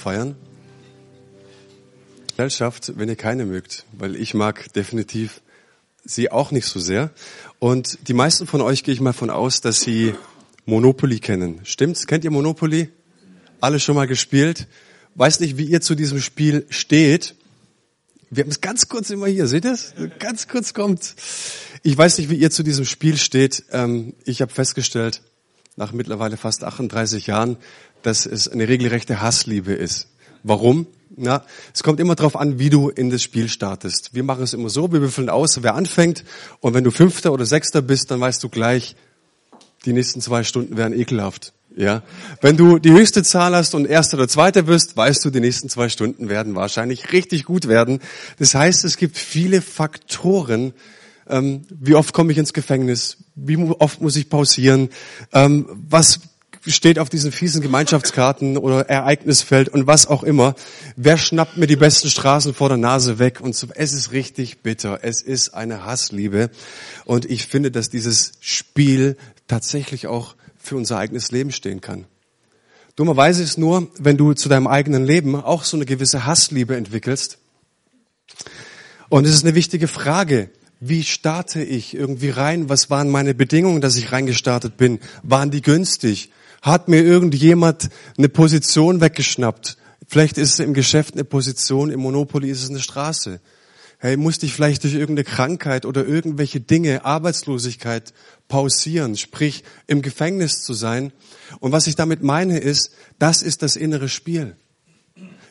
feiern. Gesellschaft, wenn ihr keine mögt, weil ich mag definitiv sie auch nicht so sehr. Und die meisten von euch gehe ich mal von aus, dass sie Monopoly kennen. Stimmt's? Kennt ihr Monopoly? Alle schon mal gespielt? Weiß nicht, wie ihr zu diesem Spiel steht. Wir haben es ganz kurz immer hier, seht ihr es? Ganz kurz kommt. Ich weiß nicht, wie ihr zu diesem Spiel steht. Ähm, ich habe festgestellt, nach mittlerweile fast 38 Jahren, dass es eine regelrechte Hassliebe ist. Warum? Na, es kommt immer darauf an, wie du in das Spiel startest. Wir machen es immer so, wir würfeln aus, wer anfängt. Und wenn du Fünfter oder Sechster bist, dann weißt du gleich, die nächsten zwei Stunden werden ekelhaft. Ja, wenn du die höchste Zahl hast und erster oder zweiter wirst, weißt du, die nächsten zwei Stunden werden wahrscheinlich richtig gut werden. Das heißt, es gibt viele Faktoren. Ähm, wie oft komme ich ins Gefängnis? Wie oft muss ich pausieren? Ähm, was steht auf diesen fiesen Gemeinschaftskarten oder Ereignisfeld und was auch immer. Wer schnappt mir die besten Straßen vor der Nase weg? Und so, es ist richtig bitter. Es ist eine Hassliebe. Und ich finde, dass dieses Spiel tatsächlich auch für unser eigenes Leben stehen kann. Dummerweise ist nur, wenn du zu deinem eigenen Leben auch so eine gewisse Hassliebe entwickelst. Und es ist eine wichtige Frage. Wie starte ich irgendwie rein? Was waren meine Bedingungen, dass ich reingestartet bin? Waren die günstig? Hat mir irgendjemand eine Position weggeschnappt? Vielleicht ist es im Geschäft eine Position, im Monopoly ist es eine Straße. Hey, musste ich vielleicht durch irgendeine Krankheit oder irgendwelche Dinge, Arbeitslosigkeit pausieren, sprich im Gefängnis zu sein? Und was ich damit meine ist, das ist das innere Spiel.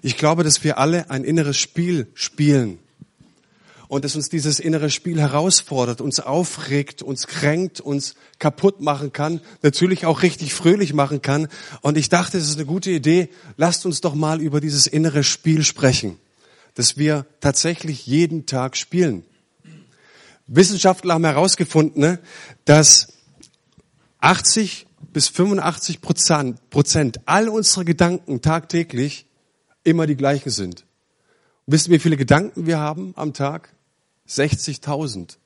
Ich glaube, dass wir alle ein inneres Spiel spielen und dass uns dieses innere Spiel herausfordert, uns aufregt, uns kränkt, uns kaputt machen kann, natürlich auch richtig fröhlich machen kann. Und ich dachte, es ist eine gute Idee, lasst uns doch mal über dieses innere Spiel sprechen, dass wir tatsächlich jeden Tag spielen. Wissenschaftler haben herausgefunden, ne, dass 80 bis 85 Prozent, Prozent all unserer Gedanken tagtäglich immer die gleichen sind. Wisst ihr, wie viele Gedanken wir haben am Tag? 60.000.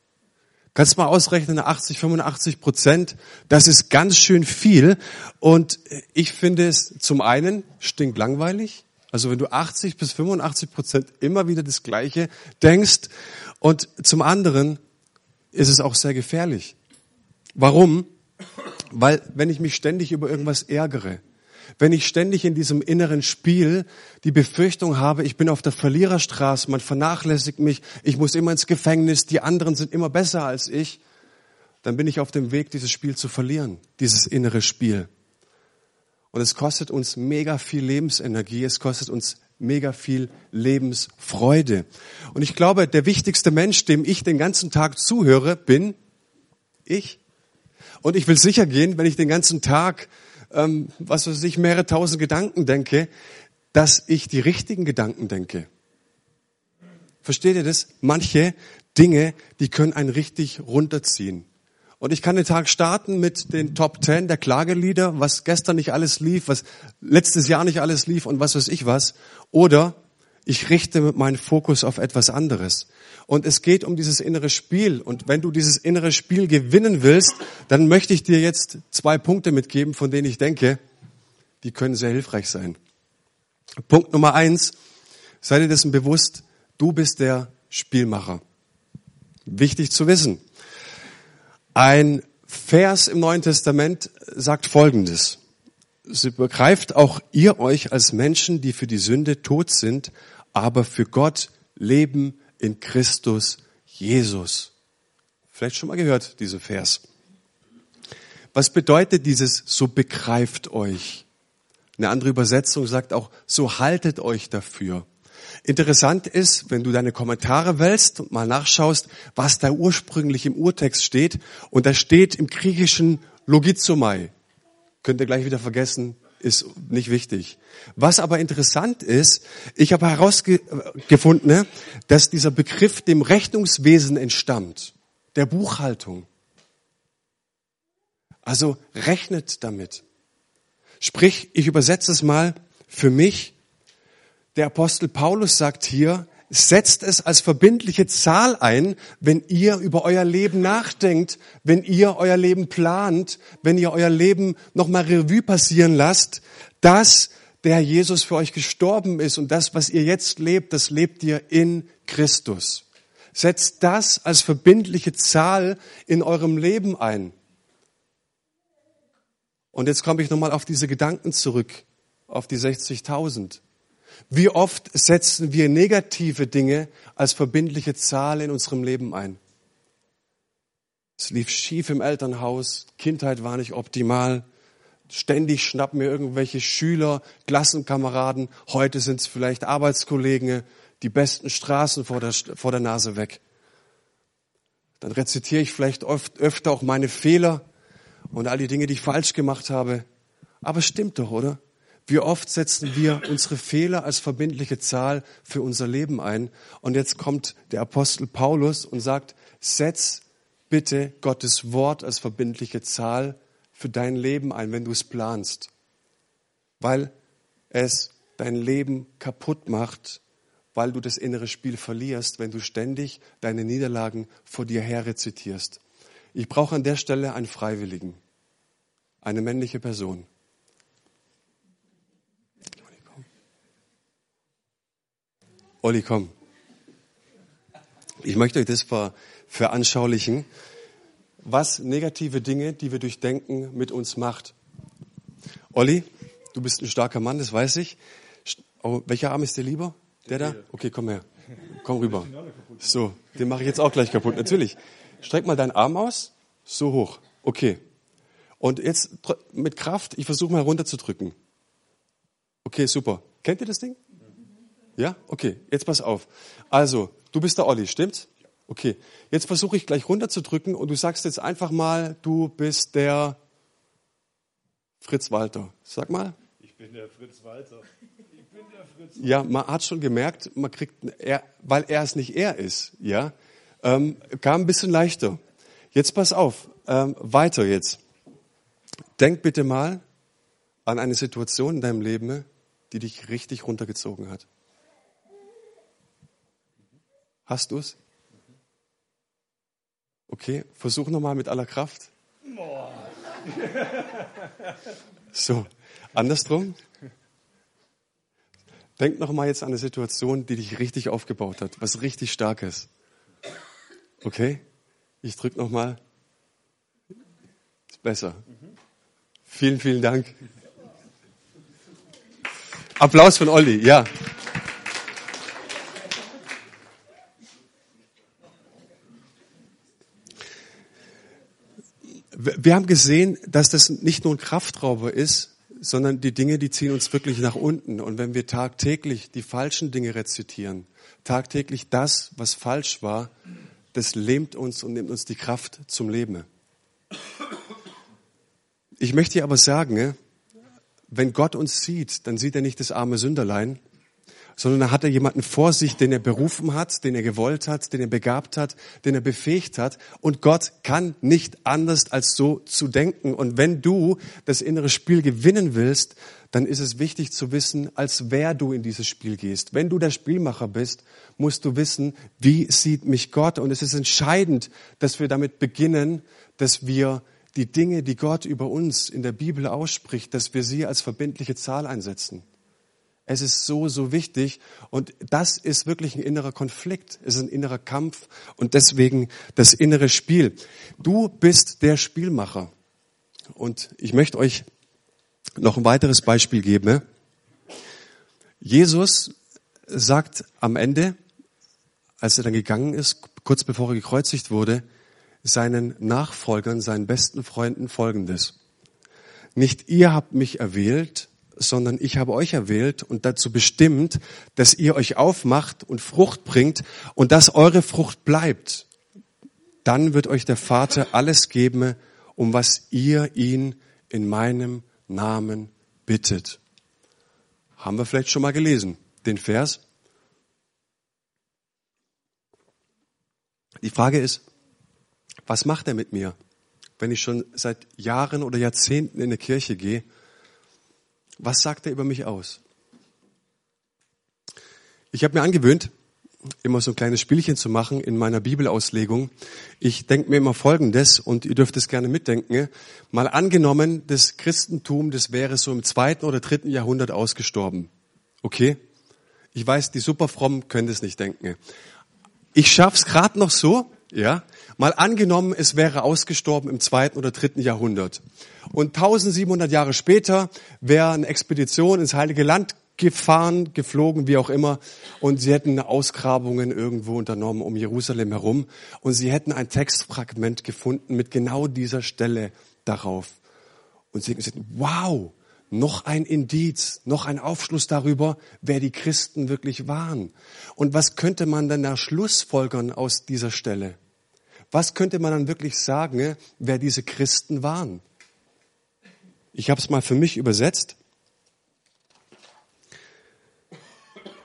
Kannst mal ausrechnen, 80, 85 Prozent, das ist ganz schön viel. Und ich finde es zum einen stinkt langweilig. Also wenn du 80 bis 85 Prozent immer wieder das Gleiche denkst. Und zum anderen ist es auch sehr gefährlich. Warum? Weil wenn ich mich ständig über irgendwas ärgere, wenn ich ständig in diesem inneren Spiel die Befürchtung habe, ich bin auf der Verliererstraße, man vernachlässigt mich, ich muss immer ins Gefängnis, die anderen sind immer besser als ich, dann bin ich auf dem Weg, dieses Spiel zu verlieren, dieses innere Spiel. Und es kostet uns mega viel Lebensenergie, es kostet uns mega viel Lebensfreude. Und ich glaube, der wichtigste Mensch, dem ich den ganzen Tag zuhöre, bin ich. Und ich will sicher gehen, wenn ich den ganzen Tag ähm, was weiß ich, mehrere tausend Gedanken denke, dass ich die richtigen Gedanken denke. Versteht ihr das? Manche Dinge, die können einen richtig runterziehen. Und ich kann den Tag starten mit den Top Ten der Klagelieder, was gestern nicht alles lief, was letztes Jahr nicht alles lief und was weiß ich was. Oder ich richte meinen Fokus auf etwas anderes. Und es geht um dieses innere Spiel. Und wenn du dieses innere Spiel gewinnen willst, dann möchte ich dir jetzt zwei Punkte mitgeben, von denen ich denke, die können sehr hilfreich sein. Punkt Nummer eins, sei dir dessen bewusst, du bist der Spielmacher. Wichtig zu wissen. Ein Vers im Neuen Testament sagt Folgendes. Sie begreift auch ihr euch als Menschen, die für die Sünde tot sind, aber für Gott leben in Christus Jesus. Vielleicht schon mal gehört, diese Vers. Was bedeutet dieses, so begreift euch? Eine andere Übersetzung sagt auch, so haltet euch dafür. Interessant ist, wenn du deine Kommentare wählst und mal nachschaust, was da ursprünglich im Urtext steht. Und da steht im Griechischen Logizomai. Könnt ihr gleich wieder vergessen, ist nicht wichtig. Was aber interessant ist, ich habe herausgefunden, ne, dass dieser Begriff dem Rechnungswesen entstammt, der Buchhaltung. Also rechnet damit. Sprich, ich übersetze es mal für mich. Der Apostel Paulus sagt hier, setzt es als verbindliche Zahl ein, wenn ihr über euer Leben nachdenkt, wenn ihr euer Leben plant, wenn ihr euer Leben nochmal Revue passieren lasst, dass der Jesus für euch gestorben ist und das, was ihr jetzt lebt, das lebt ihr in Christus. Setzt das als verbindliche Zahl in eurem Leben ein. Und jetzt komme ich nochmal auf diese Gedanken zurück, auf die 60.000. Wie oft setzen wir negative Dinge als verbindliche Zahl in unserem Leben ein? Es lief schief im Elternhaus, Kindheit war nicht optimal, ständig schnappen mir irgendwelche Schüler, Klassenkameraden, heute sind es vielleicht Arbeitskollegen, die besten Straßen vor der, vor der Nase weg. Dann rezitiere ich vielleicht oft, öfter auch meine Fehler und all die Dinge, die ich falsch gemacht habe. Aber stimmt doch, oder? Wie oft setzen wir unsere Fehler als verbindliche Zahl für unser Leben ein? Und jetzt kommt der Apostel Paulus und sagt, setz bitte Gottes Wort als verbindliche Zahl für dein Leben ein, wenn du es planst. Weil es dein Leben kaputt macht, weil du das innere Spiel verlierst, wenn du ständig deine Niederlagen vor dir her rezitierst. Ich brauche an der Stelle einen Freiwilligen, eine männliche Person. Olli, komm. Ich möchte euch das veranschaulichen, was negative Dinge, die wir durch Denken mit uns macht. Olli, du bist ein starker Mann, das weiß ich. Oh, welcher Arm ist dir lieber? Der da? Okay, komm her. Komm rüber. So, den mache ich jetzt auch gleich kaputt. Natürlich. Streck mal deinen Arm aus. So hoch. Okay. Und jetzt mit Kraft, ich versuche mal runterzudrücken. Okay, super. Kennt ihr das Ding? Ja? Okay, jetzt pass auf. Also, du bist der Olli, stimmt's? Okay, jetzt versuche ich gleich runterzudrücken und du sagst jetzt einfach mal, du bist der Fritz Walter. Sag mal. Ich bin der Fritz Walter. Ich bin der Fritz Walter. Ja, man hat schon gemerkt, man kriegt, er, weil er es nicht er ist, ja, ähm, kam ein bisschen leichter. Jetzt pass auf, ähm, weiter jetzt. Denk bitte mal an eine Situation in deinem Leben, die dich richtig runtergezogen hat. Hast du es? Okay, versuch nochmal mit aller Kraft. So, andersrum. Denk nochmal jetzt an eine Situation, die dich richtig aufgebaut hat, was richtig starkes. Okay, ich drück nochmal. Ist besser. Vielen, vielen Dank. Applaus von Olli, ja. Wir haben gesehen, dass das nicht nur ein Kraftrauber ist, sondern die Dinge, die ziehen uns wirklich nach unten. Und wenn wir tagtäglich die falschen Dinge rezitieren, tagtäglich das, was falsch war, das lähmt uns und nimmt uns die Kraft zum Leben. Ich möchte dir aber sagen, wenn Gott uns sieht, dann sieht er nicht das arme Sünderlein, sondern da hat er jemanden vor sich, den er berufen hat, den er gewollt hat, den er begabt hat, den er befähigt hat. Und Gott kann nicht anders als so zu denken. Und wenn du das innere Spiel gewinnen willst, dann ist es wichtig zu wissen, als wer du in dieses Spiel gehst. Wenn du der Spielmacher bist, musst du wissen, wie sieht mich Gott. Und es ist entscheidend, dass wir damit beginnen, dass wir die Dinge, die Gott über uns in der Bibel ausspricht, dass wir sie als verbindliche Zahl einsetzen. Es ist so, so wichtig. Und das ist wirklich ein innerer Konflikt. Es ist ein innerer Kampf und deswegen das innere Spiel. Du bist der Spielmacher. Und ich möchte euch noch ein weiteres Beispiel geben. Jesus sagt am Ende, als er dann gegangen ist, kurz bevor er gekreuzigt wurde, seinen Nachfolgern, seinen besten Freunden folgendes. Nicht ihr habt mich erwählt, sondern ich habe euch erwählt und dazu bestimmt, dass ihr euch aufmacht und Frucht bringt und dass eure Frucht bleibt. Dann wird euch der Vater alles geben, um was ihr ihn in meinem Namen bittet. Haben wir vielleicht schon mal gelesen, den Vers? Die Frage ist, was macht er mit mir, wenn ich schon seit Jahren oder Jahrzehnten in eine Kirche gehe was sagt er über mich aus? Ich habe mir angewöhnt, immer so ein kleines Spielchen zu machen in meiner Bibelauslegung. Ich denke mir immer Folgendes und ihr dürft es gerne mitdenken. Mal angenommen, das Christentum, das wäre so im zweiten oder dritten Jahrhundert ausgestorben. Okay? Ich weiß, die Superfrommen können das nicht denken. Ich schaff's gerade noch so, ja? Mal angenommen, es wäre ausgestorben im zweiten oder dritten Jahrhundert. Und 1700 Jahre später wäre eine Expedition ins Heilige Land gefahren, geflogen, wie auch immer, und sie hätten Ausgrabungen irgendwo unternommen um Jerusalem herum und sie hätten ein Textfragment gefunden mit genau dieser Stelle darauf. Und sie hätten wow, noch ein Indiz, noch ein Aufschluss darüber, wer die Christen wirklich waren. Und was könnte man dann da schlussfolgern aus dieser Stelle? Was könnte man dann wirklich sagen, wer diese Christen waren? Ich habe es mal für mich übersetzt.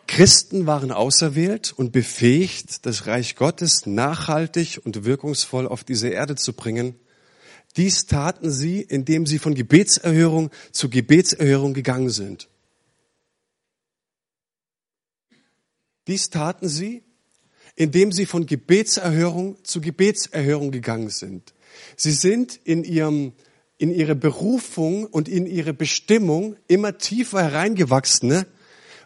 Christen waren auserwählt und befähigt, das Reich Gottes nachhaltig und wirkungsvoll auf diese Erde zu bringen. Dies taten sie, indem sie von Gebetserhörung zu Gebetserhörung gegangen sind. Dies taten sie, indem sie von Gebetserhörung zu Gebetserhörung gegangen sind. Sie sind in ihrem in ihre Berufung und in ihre Bestimmung immer tiefer hereingewachsen, ne?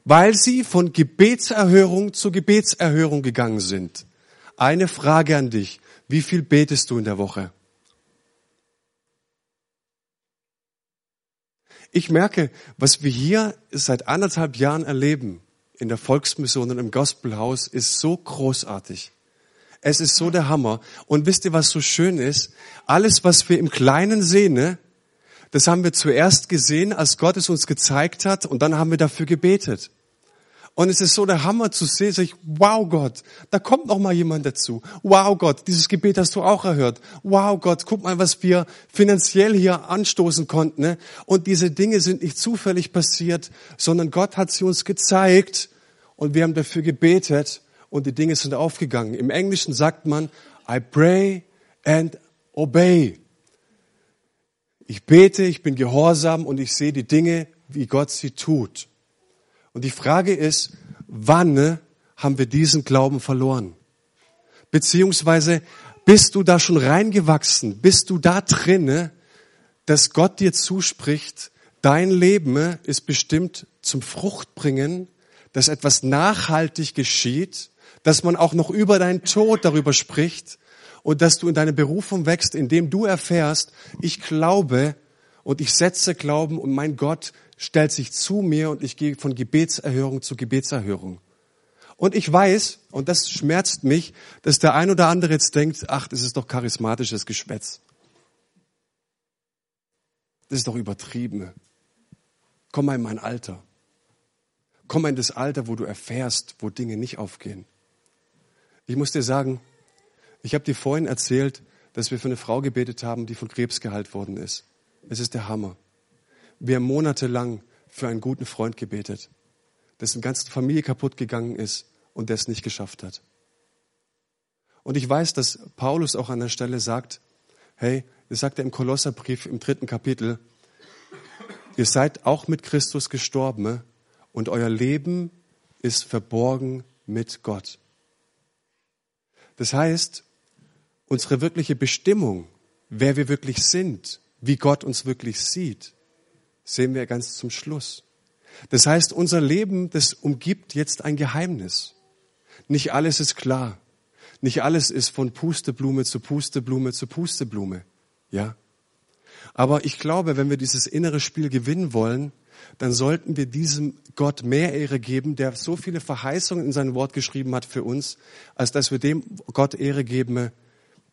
weil sie von Gebetserhörung zu Gebetserhörung gegangen sind. Eine Frage an dich. Wie viel betest du in der Woche? Ich merke, was wir hier seit anderthalb Jahren erleben in der Volksmission und im Gospelhaus ist so großartig. Es ist so der Hammer. Und wisst ihr, was so schön ist? Alles, was wir im Kleinen sehen, ne, das haben wir zuerst gesehen, als Gott es uns gezeigt hat, und dann haben wir dafür gebetet. Und es ist so der Hammer zu sehen, sag ich, wow Gott, da kommt noch mal jemand dazu. Wow Gott, dieses Gebet hast du auch erhört. Wow Gott, guck mal, was wir finanziell hier anstoßen konnten. Ne? Und diese Dinge sind nicht zufällig passiert, sondern Gott hat sie uns gezeigt und wir haben dafür gebetet und die Dinge sind aufgegangen. Im Englischen sagt man, I pray and obey. Ich bete, ich bin gehorsam und ich sehe die Dinge, wie Gott sie tut. Und die Frage ist, wann haben wir diesen Glauben verloren? Beziehungsweise bist du da schon reingewachsen? Bist du da drinne, dass Gott dir zuspricht, dein Leben ist bestimmt zum Fruchtbringen, dass etwas nachhaltig geschieht, dass man auch noch über deinen Tod darüber spricht und dass du in deine Berufung wächst, indem du erfährst, ich glaube und ich setze Glauben und mein Gott stellt sich zu mir und ich gehe von Gebetserhörung zu Gebetserhörung. Und ich weiß, und das schmerzt mich, dass der ein oder andere jetzt denkt, ach, das ist doch charismatisches Geschwätz. Das ist doch übertrieben. Komm mal in mein Alter. Komm mal in das Alter, wo du erfährst, wo Dinge nicht aufgehen. Ich muss dir sagen, ich habe dir vorhin erzählt, dass wir für eine Frau gebetet haben, die von Krebs geheilt worden ist. Es ist der Hammer. Wir haben monatelang für einen guten Freund gebetet, dessen ganze Familie kaputt gegangen ist und der es nicht geschafft hat. Und ich weiß, dass Paulus auch an der Stelle sagt, hey, das sagt er im Kolosserbrief im dritten Kapitel, ihr seid auch mit Christus gestorben und euer Leben ist verborgen mit Gott. Das heißt, unsere wirkliche Bestimmung, wer wir wirklich sind, wie Gott uns wirklich sieht, sehen wir ganz zum Schluss. Das heißt, unser Leben, das umgibt jetzt ein Geheimnis. Nicht alles ist klar. Nicht alles ist von Pusteblume zu Pusteblume zu Pusteblume. Ja? Aber ich glaube, wenn wir dieses innere Spiel gewinnen wollen, dann sollten wir diesem Gott mehr Ehre geben, der so viele Verheißungen in sein Wort geschrieben hat für uns, als dass wir dem Gott Ehre geben,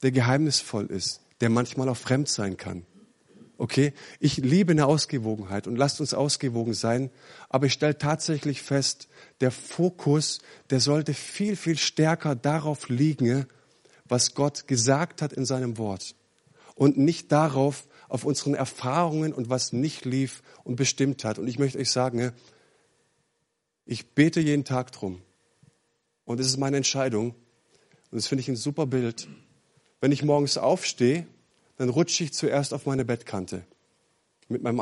der geheimnisvoll ist, der manchmal auch fremd sein kann. Okay? Ich liebe eine Ausgewogenheit und lasst uns ausgewogen sein, aber ich stelle tatsächlich fest, der Fokus, der sollte viel, viel stärker darauf liegen, was Gott gesagt hat in seinem Wort und nicht darauf, auf unseren Erfahrungen und was nicht lief und bestimmt hat. Und ich möchte euch sagen, ich bete jeden Tag drum. Und es ist meine Entscheidung. Und das finde ich ein super Bild. Wenn ich morgens aufstehe, dann rutsche ich zuerst auf meine Bettkante mit meinem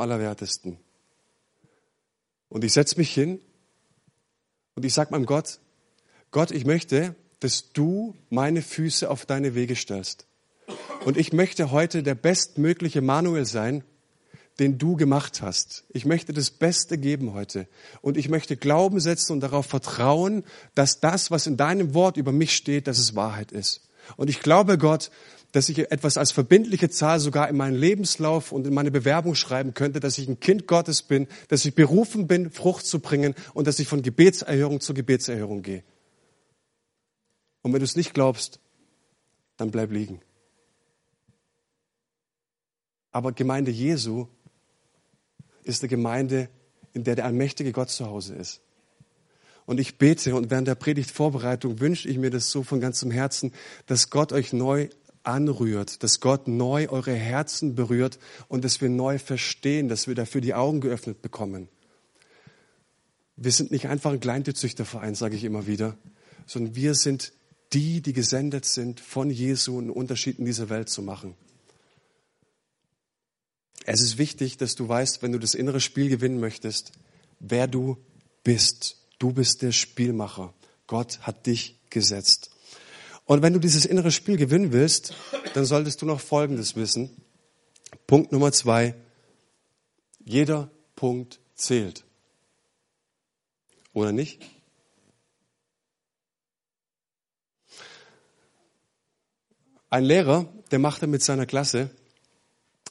Gott, ich möchte, dass du meine Füße auf deine Wege stellst. Und ich möchte heute der bestmögliche Manuel sein, den du gemacht hast. Ich möchte das Beste geben heute. Und ich möchte Glauben setzen und darauf vertrauen, dass das, was in deinem Wort über mich steht, dass es Wahrheit ist. Und ich glaube, Gott, dass ich etwas als verbindliche Zahl sogar in meinen Lebenslauf und in meine Bewerbung schreiben könnte, dass ich ein Kind Gottes bin, dass ich berufen bin, Frucht zu bringen und dass ich von Gebetserhörung zu Gebetserhörung gehe. Und wenn du es nicht glaubst, dann bleib liegen. Aber Gemeinde Jesu ist eine Gemeinde, in der der allmächtige Gott zu Hause ist. Und ich bete und während der Predigtvorbereitung wünsche ich mir das so von ganzem Herzen, dass Gott euch neu anrührt, dass Gott neu eure Herzen berührt und dass wir neu verstehen, dass wir dafür die Augen geöffnet bekommen. Wir sind nicht einfach ein Kleintierzüchterverein, sage ich immer wieder, sondern wir sind die, die gesendet sind, von Jesu einen Unterschied in dieser Welt zu machen. Es ist wichtig, dass du weißt, wenn du das innere Spiel gewinnen möchtest, wer du bist. Du bist der Spielmacher. Gott hat dich gesetzt. Und wenn du dieses innere Spiel gewinnen willst, dann solltest du noch Folgendes wissen. Punkt Nummer zwei. Jeder Punkt zählt. Oder nicht? Ein Lehrer, der machte mit seiner Klasse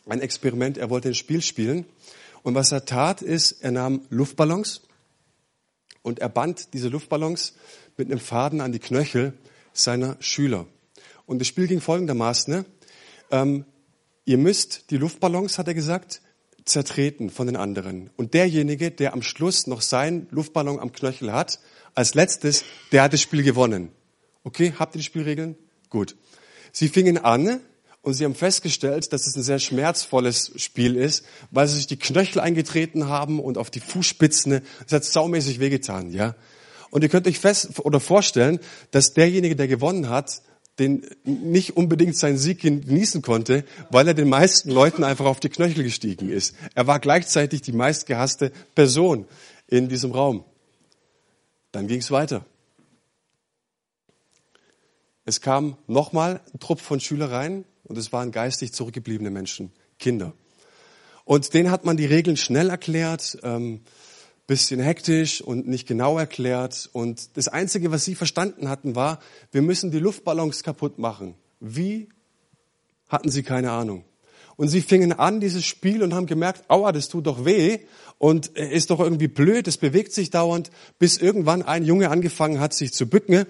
ein Experiment. Er wollte ein Spiel spielen. Und was er tat, ist, er nahm Luftballons und er band diese Luftballons mit einem Faden an die Knöchel seiner Schüler. Und das Spiel ging folgendermaßen. Ne? Ähm, ihr müsst die Luftballons, hat er gesagt, zertreten von den anderen. Und derjenige, der am Schluss noch seinen Luftballon am Knöchel hat, als letztes, der hat das Spiel gewonnen. Okay, habt ihr die Spielregeln? Gut. Sie fingen an und sie haben festgestellt, dass es ein sehr schmerzvolles Spiel ist, weil sie sich die Knöchel eingetreten haben und auf die Fußspitzen. Es hat saumäßig wehgetan, ja. Und ihr könnt euch fest oder vorstellen, dass derjenige, der gewonnen hat, den nicht unbedingt seinen Sieg genießen konnte, weil er den meisten Leuten einfach auf die Knöchel gestiegen ist. Er war gleichzeitig die meistgehasste Person in diesem Raum. Dann ging es weiter. Es kam nochmal ein Trupp von Schülereien und es waren geistig zurückgebliebene Menschen, Kinder. Und denen hat man die Regeln schnell erklärt, ähm, bisschen hektisch und nicht genau erklärt. Und das Einzige, was sie verstanden hatten, war, wir müssen die Luftballons kaputt machen. Wie? Hatten sie keine Ahnung. Und sie fingen an, dieses Spiel, und haben gemerkt, aua, das tut doch weh und ist doch irgendwie blöd, es bewegt sich dauernd, bis irgendwann ein Junge angefangen hat, sich zu bücken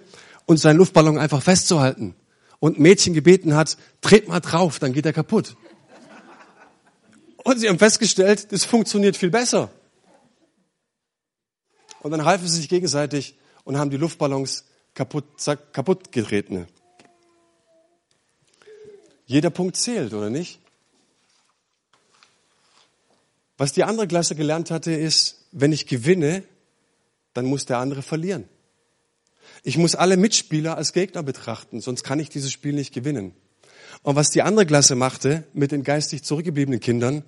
und seinen Luftballon einfach festzuhalten und Mädchen gebeten hat, dreht mal drauf, dann geht er kaputt. Und sie haben festgestellt, das funktioniert viel besser. Und dann halfen sie sich gegenseitig und haben die Luftballons kaputt, kaputt getreten. Jeder Punkt zählt, oder nicht? Was die andere Klasse gelernt hatte, ist, wenn ich gewinne, dann muss der andere verlieren. Ich muss alle Mitspieler als Gegner betrachten, sonst kann ich dieses Spiel nicht gewinnen. Und was die andere Klasse machte mit den geistig zurückgebliebenen Kindern,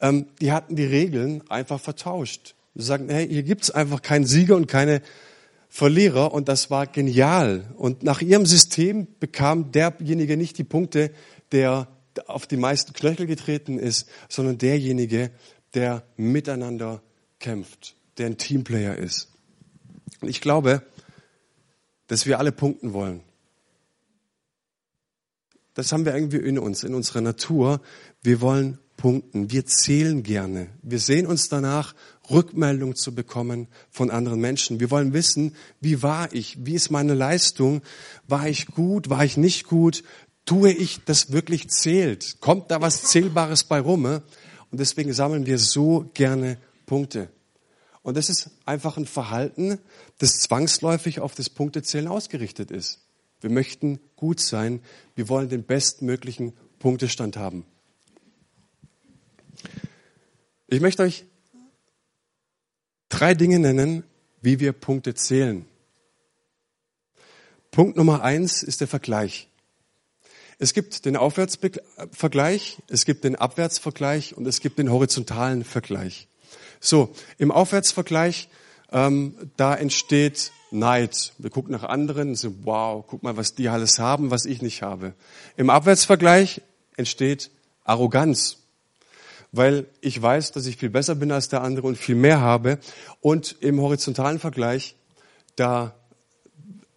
ähm, die hatten die Regeln einfach vertauscht. Sie sagten, hey, hier gibt's einfach keinen Sieger und keine Verlierer und das war genial. Und nach ihrem System bekam derjenige nicht die Punkte, der auf die meisten Knöchel getreten ist, sondern derjenige, der miteinander kämpft, der ein Teamplayer ist. Und ich glaube, dass wir alle punkten wollen. Das haben wir irgendwie in uns, in unserer Natur. Wir wollen punkten. Wir zählen gerne. Wir sehen uns danach, Rückmeldung zu bekommen von anderen Menschen. Wir wollen wissen, wie war ich? Wie ist meine Leistung? War ich gut? War ich nicht gut? Tue ich das wirklich zählt? Kommt da was Zählbares bei rum? Und deswegen sammeln wir so gerne Punkte. Und das ist einfach ein Verhalten, das zwangsläufig auf das Punktezählen ausgerichtet ist. Wir möchten gut sein. Wir wollen den bestmöglichen Punktestand haben. Ich möchte euch drei Dinge nennen, wie wir Punkte zählen. Punkt Nummer eins ist der Vergleich. Es gibt den Aufwärtsvergleich, es gibt den Abwärtsvergleich und es gibt den horizontalen Vergleich. So, im Aufwärtsvergleich, ähm, da entsteht Neid. Wir gucken nach anderen und sagen, wow, guck mal, was die alles haben, was ich nicht habe. Im Abwärtsvergleich entsteht Arroganz, weil ich weiß, dass ich viel besser bin als der andere und viel mehr habe. Und im horizontalen Vergleich, da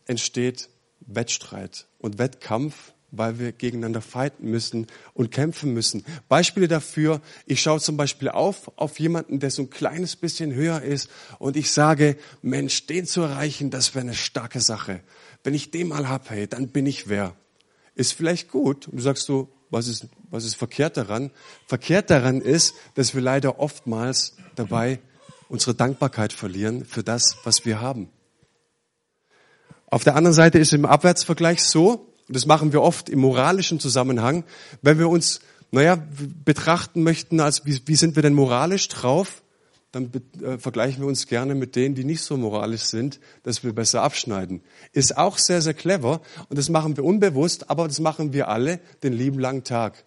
entsteht Wettstreit und Wettkampf weil wir gegeneinander fighten müssen und kämpfen müssen. Beispiele dafür, ich schaue zum Beispiel auf, auf jemanden, der so ein kleines bisschen höher ist und ich sage, Mensch, den zu erreichen, das wäre eine starke Sache. Wenn ich den mal hab, hey, dann bin ich wer. Ist vielleicht gut. Und du sagst so, was ist, was ist verkehrt daran? Verkehrt daran ist, dass wir leider oftmals dabei unsere Dankbarkeit verlieren für das, was wir haben. Auf der anderen Seite ist im Abwärtsvergleich so, und das machen wir oft im moralischen Zusammenhang, wenn wir uns, naja, betrachten möchten, als wie, wie sind wir denn moralisch drauf, dann äh, vergleichen wir uns gerne mit denen, die nicht so moralisch sind, dass wir besser abschneiden. Ist auch sehr, sehr clever und das machen wir unbewusst, aber das machen wir alle den lieben langen Tag.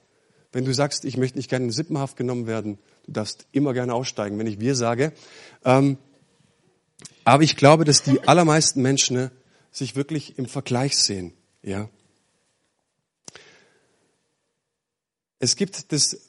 Wenn du sagst, ich möchte nicht gerne in Sippenhaft genommen werden, du darfst immer gerne aussteigen, wenn ich wir sage. Ähm, aber ich glaube, dass die allermeisten Menschen ne, sich wirklich im Vergleich sehen. Ja. Es gibt das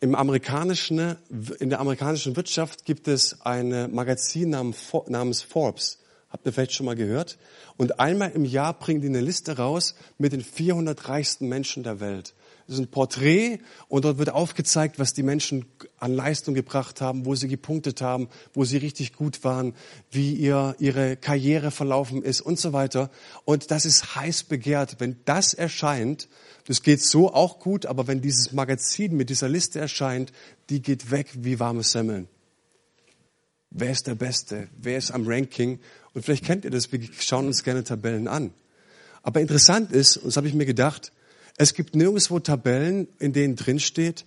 im amerikanischen, in der amerikanischen Wirtschaft gibt es ein Magazin namens Forbes. Habt ihr vielleicht schon mal gehört? Und einmal im Jahr bringen die eine Liste raus mit den 400 reichsten Menschen der Welt. Das ist ein Porträt und dort wird aufgezeigt, was die Menschen an Leistung gebracht haben, wo sie gepunktet haben, wo sie richtig gut waren, wie ihr, ihre Karriere verlaufen ist und so weiter. Und das ist heiß begehrt. Wenn das erscheint, das geht so auch gut, aber wenn dieses Magazin mit dieser Liste erscheint, die geht weg wie warme Semmeln. Wer ist der Beste? Wer ist am Ranking? Und vielleicht kennt ihr das, wir schauen uns gerne Tabellen an. Aber interessant ist, und das habe ich mir gedacht, es gibt nirgendwo Tabellen, in denen drin steht,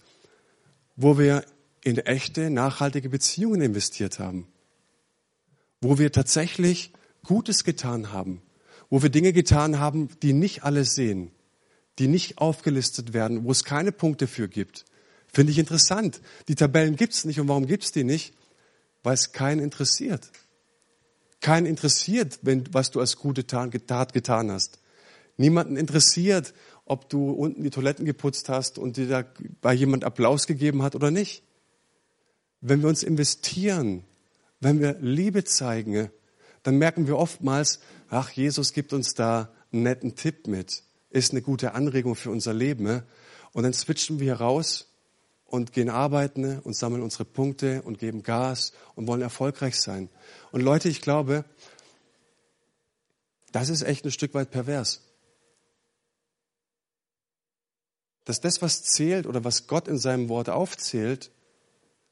wo wir in echte, nachhaltige Beziehungen investiert haben. Wo wir tatsächlich Gutes getan haben. Wo wir Dinge getan haben, die nicht alle sehen die nicht aufgelistet werden, wo es keine Punkte für gibt. Finde ich interessant. Die Tabellen gibt es nicht. Und warum gibt es die nicht? Weil es keinen interessiert. Keinen interessiert, wenn, was du als gute Tat getan hast. Niemanden interessiert, ob du unten die Toiletten geputzt hast und dir da bei jemand Applaus gegeben hat oder nicht. Wenn wir uns investieren, wenn wir Liebe zeigen, dann merken wir oftmals, ach, Jesus gibt uns da einen netten Tipp mit ist eine gute Anregung für unser Leben. Ne? Und dann switchen wir raus und gehen arbeiten ne? und sammeln unsere Punkte und geben Gas und wollen erfolgreich sein. Und Leute, ich glaube, das ist echt ein Stück weit pervers. Dass das, was zählt oder was Gott in seinem Wort aufzählt,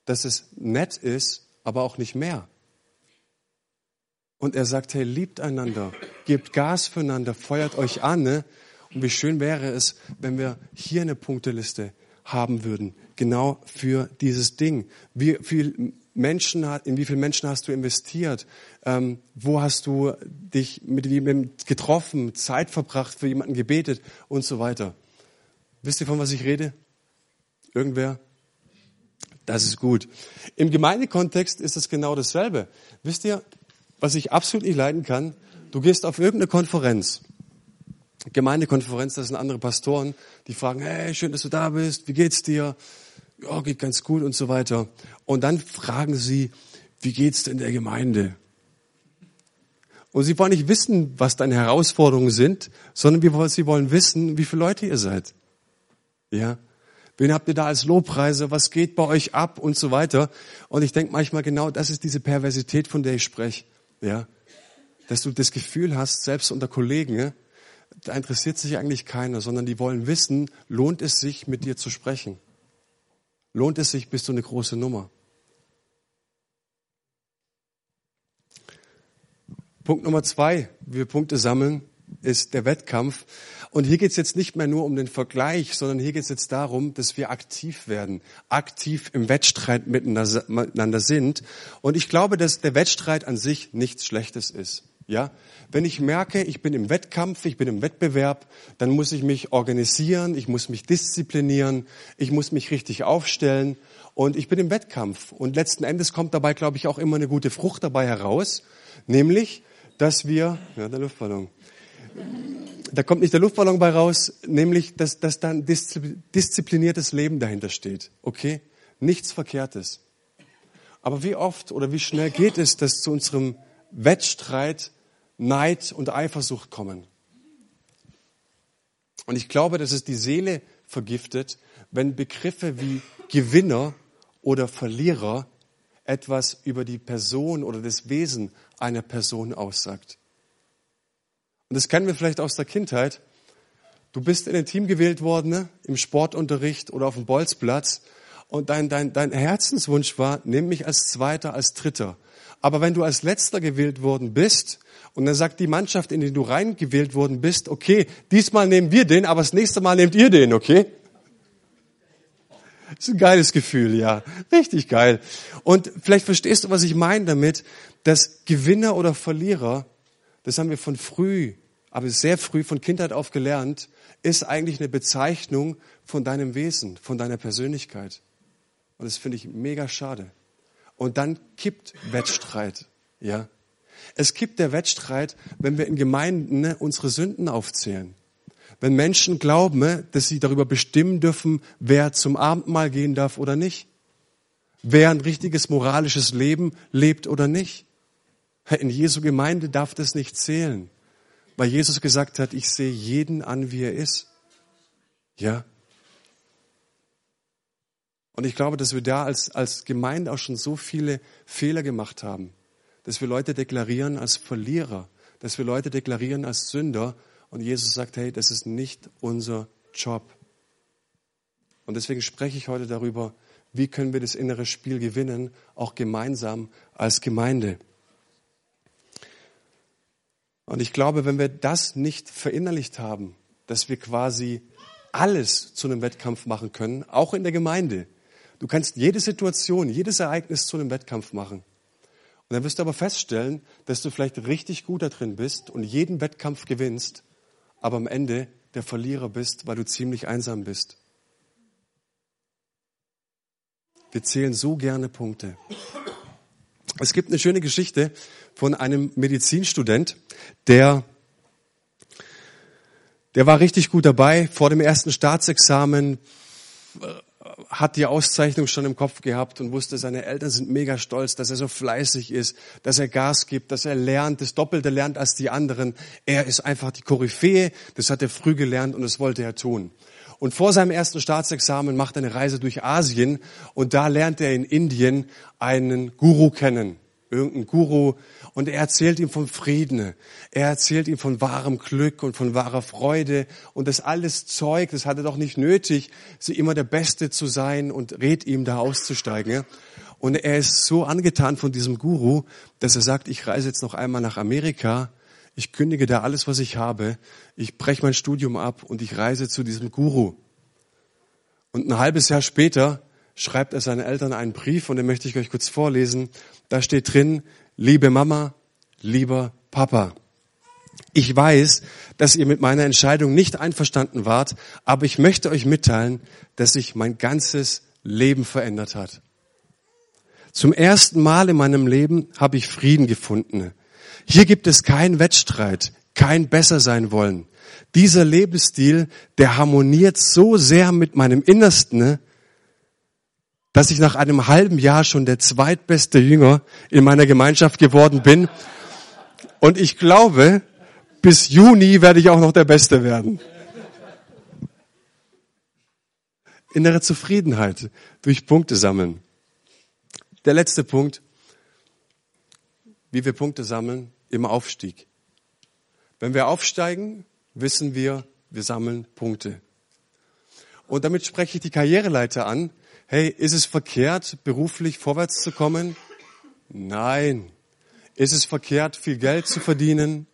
dass es nett ist, aber auch nicht mehr. Und er sagt, hey, liebt einander, gebt Gas füreinander, feuert euch an, ne? Und wie schön wäre es, wenn wir hier eine Punkteliste haben würden, genau für dieses Ding. Wie viel Menschen, in wie viele Menschen hast du investiert? Ähm, wo hast du dich mit jemandem getroffen, Zeit verbracht, für jemanden gebetet und so weiter? Wisst ihr, von was ich rede? Irgendwer? Das ist gut. Im Gemeindekontext ist es genau dasselbe. Wisst ihr, was ich absolut nicht leiden kann? Du gehst auf irgendeine Konferenz Gemeindekonferenz, das sind andere Pastoren, die fragen, hey, schön, dass du da bist, wie geht's dir? Ja, geht ganz gut und so weiter. Und dann fragen sie, wie geht's denn der Gemeinde? Und sie wollen nicht wissen, was deine Herausforderungen sind, sondern sie wollen wissen, wie viele Leute ihr seid. Ja. Wen habt ihr da als Lobpreise? Was geht bei euch ab? Und so weiter. Und ich denke manchmal genau, das ist diese Perversität, von der ich spreche. Ja. Dass du das Gefühl hast, selbst unter Kollegen, da interessiert sich eigentlich keiner, sondern die wollen wissen, lohnt es sich, mit dir zu sprechen? Lohnt es sich, bist du eine große Nummer? Punkt Nummer zwei, wie wir Punkte sammeln, ist der Wettkampf. Und hier geht es jetzt nicht mehr nur um den Vergleich, sondern hier geht es jetzt darum, dass wir aktiv werden, aktiv im Wettstreit miteinander sind. Und ich glaube, dass der Wettstreit an sich nichts Schlechtes ist. Ja, wenn ich merke, ich bin im Wettkampf, ich bin im Wettbewerb, dann muss ich mich organisieren, ich muss mich disziplinieren, ich muss mich richtig aufstellen und ich bin im Wettkampf. Und letzten Endes kommt dabei, glaube ich, auch immer eine gute Frucht dabei heraus, nämlich, dass wir, ja, der Luftballon, da kommt nicht der Luftballon bei raus, nämlich, dass, dass da ein diszipliniertes Leben dahinter steht. Okay? Nichts Verkehrtes. Aber wie oft oder wie schnell geht es, dass zu unserem Wettstreit Neid und Eifersucht kommen? Und ich glaube, dass es die Seele vergiftet, wenn Begriffe wie Gewinner oder Verlierer etwas über die Person oder das Wesen einer Person aussagt. Und das kennen wir vielleicht aus der Kindheit. Du bist in ein Team gewählt worden, ne? im Sportunterricht oder auf dem Bolzplatz. Und dein, dein, dein Herzenswunsch war, nimm mich als Zweiter, als Dritter. Aber wenn du als Letzter gewählt worden bist, und dann sagt die Mannschaft, in die du reingewählt worden bist, okay, diesmal nehmen wir den, aber das nächste Mal nehmt ihr den, okay? Das ist ein geiles Gefühl, ja. Richtig geil. Und vielleicht verstehst du, was ich meine damit, dass Gewinner oder Verlierer, das haben wir von früh, aber sehr früh von Kindheit auf gelernt, ist eigentlich eine Bezeichnung von deinem Wesen, von deiner Persönlichkeit. Und das finde ich mega schade. Und dann kippt Wettstreit, ja. Es kippt der Wettstreit, wenn wir in Gemeinden ne, unsere Sünden aufzählen. Wenn Menschen glauben, ne, dass sie darüber bestimmen dürfen, wer zum Abendmahl gehen darf oder nicht. Wer ein richtiges moralisches Leben lebt oder nicht. In Jesu Gemeinde darf das nicht zählen, weil Jesus gesagt hat, ich sehe jeden an, wie er ist. Ja. Und ich glaube, dass wir da als, als Gemeinde auch schon so viele Fehler gemacht haben, dass wir Leute deklarieren als Verlierer, dass wir Leute deklarieren als Sünder und Jesus sagt, hey, das ist nicht unser Job. Und deswegen spreche ich heute darüber, wie können wir das innere Spiel gewinnen, auch gemeinsam als Gemeinde. Und ich glaube, wenn wir das nicht verinnerlicht haben, dass wir quasi alles zu einem Wettkampf machen können, auch in der Gemeinde. Du kannst jede Situation, jedes Ereignis zu einem Wettkampf machen. Und dann wirst du aber feststellen, dass du vielleicht richtig gut da drin bist und jeden Wettkampf gewinnst, aber am Ende der Verlierer bist, weil du ziemlich einsam bist. Wir zählen so gerne Punkte. Es gibt eine schöne Geschichte von einem Medizinstudent, der, der war richtig gut dabei vor dem ersten Staatsexamen, hat die Auszeichnung schon im Kopf gehabt und wusste, seine Eltern sind mega stolz, dass er so fleißig ist, dass er Gas gibt, dass er lernt, das Doppelte lernt als die anderen. Er ist einfach die Koryphäe, das hat er früh gelernt und das wollte er tun. Und vor seinem ersten Staatsexamen macht er eine Reise durch Asien und da lernt er in Indien einen Guru kennen irgendein Guru, und er erzählt ihm von Frieden. Er erzählt ihm von wahrem Glück und von wahrer Freude. Und das alles Zeug, das hat er doch nicht nötig, so immer der Beste zu sein und rät ihm da auszusteigen. Und er ist so angetan von diesem Guru, dass er sagt, ich reise jetzt noch einmal nach Amerika. Ich kündige da alles, was ich habe. Ich breche mein Studium ab und ich reise zu diesem Guru. Und ein halbes Jahr später schreibt er seinen Eltern einen Brief und den möchte ich euch kurz vorlesen. Da steht drin, liebe Mama, lieber Papa. Ich weiß, dass ihr mit meiner Entscheidung nicht einverstanden wart, aber ich möchte euch mitteilen, dass sich mein ganzes Leben verändert hat. Zum ersten Mal in meinem Leben habe ich Frieden gefunden. Hier gibt es keinen Wettstreit, kein besser sein wollen. Dieser Lebensstil, der harmoniert so sehr mit meinem Innersten, dass ich nach einem halben Jahr schon der zweitbeste Jünger in meiner Gemeinschaft geworden bin. Und ich glaube, bis Juni werde ich auch noch der Beste werden. Innere Zufriedenheit durch Punkte sammeln. Der letzte Punkt, wie wir Punkte sammeln, im Aufstieg. Wenn wir aufsteigen, wissen wir, wir sammeln Punkte. Und damit spreche ich die Karriereleiter an, Hey, ist es verkehrt, beruflich vorwärts zu kommen? Nein. Ist es verkehrt, viel Geld zu verdienen?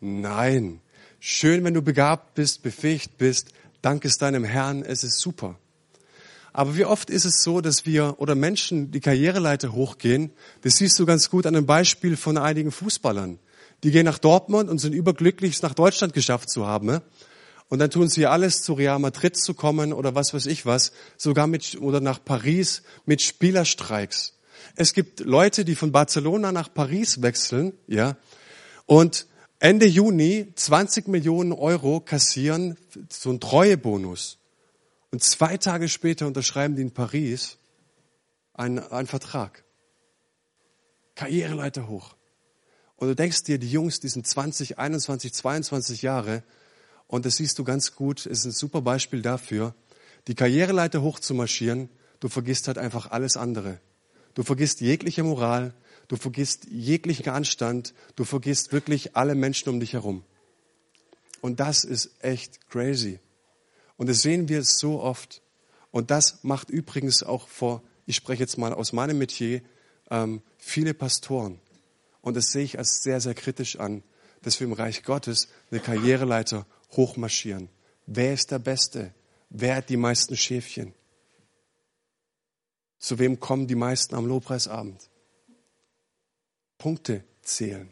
Nein. Schön, wenn du begabt bist, befähigt bist. Dank es deinem Herrn, es ist super. Aber wie oft ist es so, dass wir oder Menschen die Karriereleiter hochgehen? Das siehst du ganz gut an einem Beispiel von einigen Fußballern. Die gehen nach Dortmund und sind überglücklich, es nach Deutschland geschafft zu haben. Und dann tun sie alles, zu Real Madrid zu kommen oder was weiß ich was, sogar mit, oder nach Paris mit Spielerstreiks. Es gibt Leute, die von Barcelona nach Paris wechseln, ja, Und Ende Juni 20 Millionen Euro kassieren, so ein Treuebonus. Und zwei Tage später unterschreiben die in Paris einen, einen Vertrag. Karriereleiter hoch. Und du denkst dir, die Jungs, die sind 20, 21, 22 Jahre, und das siehst du ganz gut, ist ein super Beispiel dafür, die Karriereleiter hoch zu marschieren, du vergisst halt einfach alles andere. Du vergisst jegliche Moral, du vergisst jeglichen Anstand, du vergisst wirklich alle Menschen um dich herum. Und das ist echt crazy. Und das sehen wir so oft. Und das macht übrigens auch vor, ich spreche jetzt mal aus meinem Metier, ähm, viele Pastoren. Und das sehe ich als sehr, sehr kritisch an, dass wir im Reich Gottes eine Karriereleiter hochmarschieren. Wer ist der Beste? Wer hat die meisten Schäfchen? Zu wem kommen die meisten am Lobpreisabend? Punkte zählen.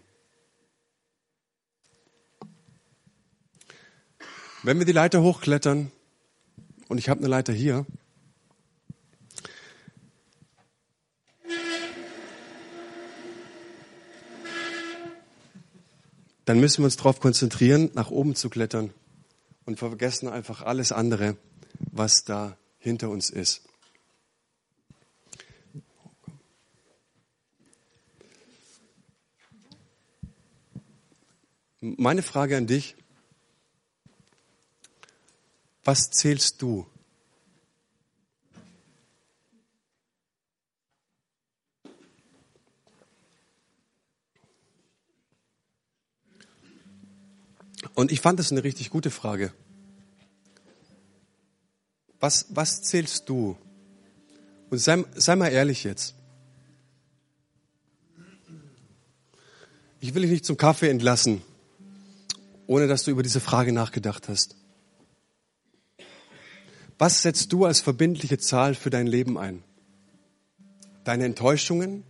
Wenn wir die Leiter hochklettern, und ich habe eine Leiter hier, dann müssen wir uns darauf konzentrieren, nach oben zu klettern und vergessen einfach alles andere, was da hinter uns ist. Meine Frage an dich, was zählst du? Und ich fand das eine richtig gute Frage. Was, was zählst du? Und sei, sei mal ehrlich jetzt. Ich will dich nicht zum Kaffee entlassen, ohne dass du über diese Frage nachgedacht hast. Was setzt du als verbindliche Zahl für dein Leben ein? Deine Enttäuschungen?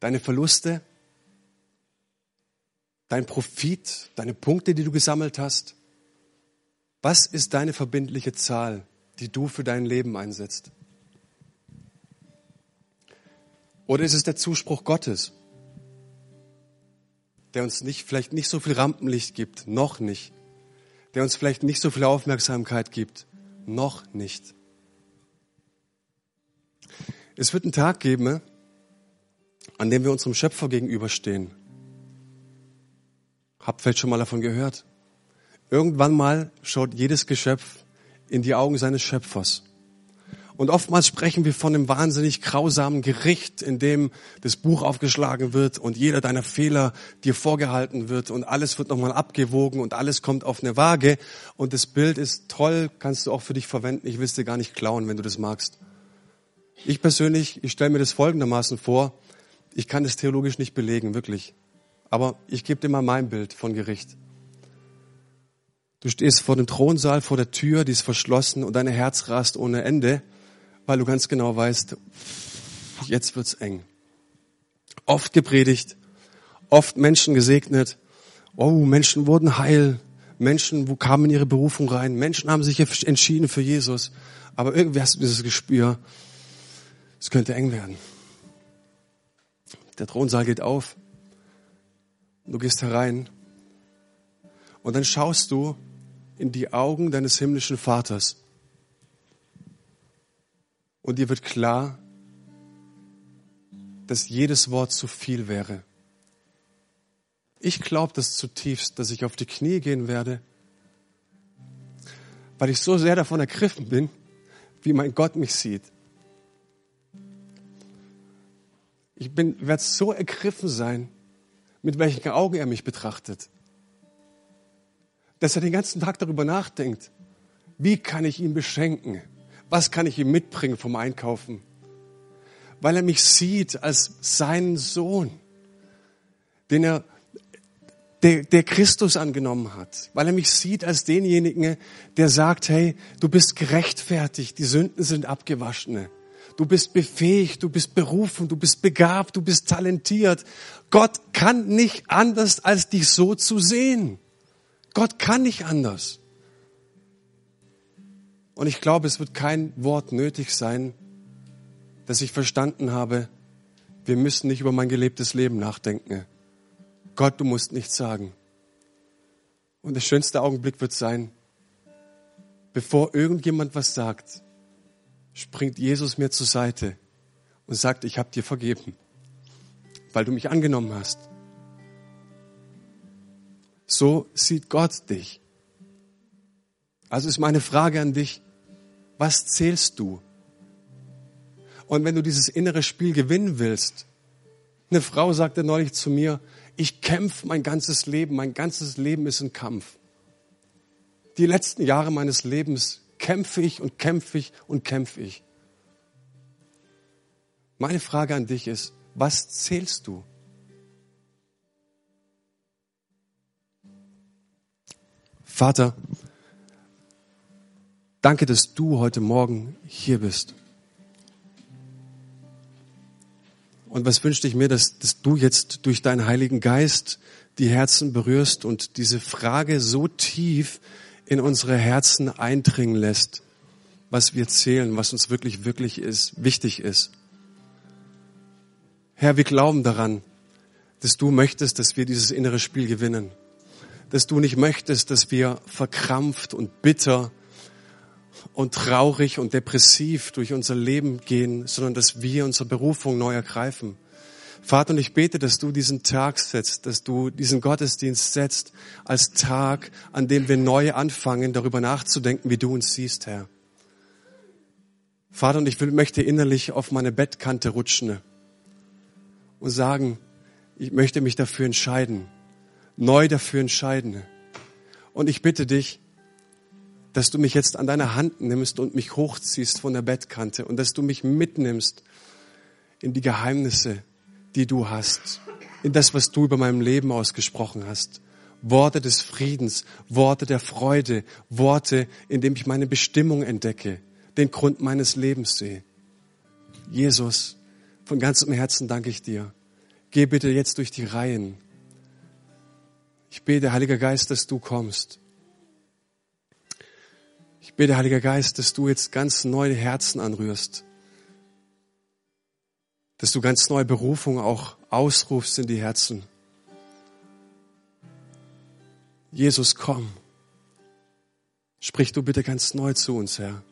Deine Verluste? Dein Profit? Deine Punkte, die du gesammelt hast? Was ist deine verbindliche Zahl, die du für dein Leben einsetzt? Oder ist es der Zuspruch Gottes, der uns nicht, vielleicht nicht so viel Rampenlicht gibt, noch nicht, der uns vielleicht nicht so viel Aufmerksamkeit gibt, noch nicht. Es wird einen Tag geben, an dem wir unserem Schöpfer gegenüberstehen. Habt vielleicht schon mal davon gehört. Irgendwann mal schaut jedes Geschöpf in die Augen seines Schöpfers. Und oftmals sprechen wir von einem wahnsinnig grausamen Gericht, in dem das Buch aufgeschlagen wird und jeder deiner Fehler dir vorgehalten wird und alles wird nochmal abgewogen und alles kommt auf eine Waage. Und das Bild ist toll, kannst du auch für dich verwenden. Ich will es dir gar nicht klauen, wenn du das magst. Ich persönlich, ich stelle mir das folgendermaßen vor. Ich kann das theologisch nicht belegen, wirklich. Aber ich gebe dir mal mein Bild von Gericht. Du stehst vor dem Thronsaal, vor der Tür, die ist verschlossen und dein Herz rast ohne Ende weil du ganz genau weißt, jetzt wird's eng. Oft gepredigt, oft Menschen gesegnet. Oh, Menschen wurden heil. Menschen wo kamen in ihre Berufung rein. Menschen haben sich entschieden für Jesus. Aber irgendwie hast du dieses Gespür, es könnte eng werden. Der Thronsaal geht auf. Du gehst herein. Und dann schaust du in die Augen deines himmlischen Vaters und dir wird klar, dass jedes Wort zu viel wäre. Ich glaube das zutiefst, dass ich auf die Knie gehen werde, weil ich so sehr davon ergriffen bin, wie mein Gott mich sieht. Ich werde so ergriffen sein, mit welchen Augen er mich betrachtet, dass er den ganzen Tag darüber nachdenkt, wie kann ich ihn beschenken? was kann ich ihm mitbringen vom Einkaufen? Weil er mich sieht als seinen Sohn, den er, der, der Christus angenommen hat. Weil er mich sieht als denjenigen, der sagt, hey, du bist gerechtfertigt, die Sünden sind abgewaschene. Du bist befähigt, du bist berufen, du bist begabt, du bist talentiert. Gott kann nicht anders, als dich so zu sehen. Gott kann nicht anders. Und ich glaube, es wird kein Wort nötig sein, dass ich verstanden habe, wir müssen nicht über mein gelebtes Leben nachdenken. Gott, du musst nichts sagen. Und der schönste Augenblick wird sein, bevor irgendjemand was sagt, springt Jesus mir zur Seite und sagt, ich habe dir vergeben, weil du mich angenommen hast. So sieht Gott dich. Also ist meine Frage an dich, was zählst du? Und wenn du dieses innere Spiel gewinnen willst, eine Frau sagte neulich zu mir, ich kämpfe mein ganzes Leben, mein ganzes Leben ist ein Kampf. Die letzten Jahre meines Lebens kämpfe ich und kämpfe ich und kämpfe ich. Meine Frage an dich ist, was zählst du? Vater, danke, dass du heute Morgen hier bist. Und was wünschte ich mir, dass, dass du jetzt durch deinen Heiligen Geist die Herzen berührst und diese Frage so tief in unsere Herzen eindringen lässt, was wir zählen, was uns wirklich, wirklich ist, wichtig ist. Herr, wir glauben daran, dass du möchtest, dass wir dieses innere Spiel gewinnen. Dass du nicht möchtest, dass wir verkrampft und bitter und traurig und depressiv durch unser Leben gehen, sondern dass wir unsere Berufung neu ergreifen. Vater, und ich bete, dass du diesen Tag setzt, dass du diesen Gottesdienst setzt als Tag, an dem wir neu anfangen, darüber nachzudenken, wie du uns siehst, Herr. Vater, und ich will, möchte innerlich auf meine Bettkante rutschen und sagen, ich möchte mich dafür entscheiden, neu dafür entscheiden. Und ich bitte dich, dass du mich jetzt an deiner Hand nimmst und mich hochziehst von der Bettkante und dass du mich mitnimmst in die Geheimnisse, die du hast, in das, was du über meinem Leben ausgesprochen hast. Worte des Friedens, Worte der Freude, Worte, in dem ich meine Bestimmung entdecke, den Grund meines Lebens sehe. Jesus, von ganzem Herzen danke ich dir. Geh bitte jetzt durch die Reihen. Ich bete, Heiliger Geist, dass du kommst ich bitte, Heiliger Geist, dass du jetzt ganz neue Herzen anrührst. Dass du ganz neue Berufung auch ausrufst in die Herzen. Jesus, komm. Sprich du bitte ganz neu zu uns, Herr.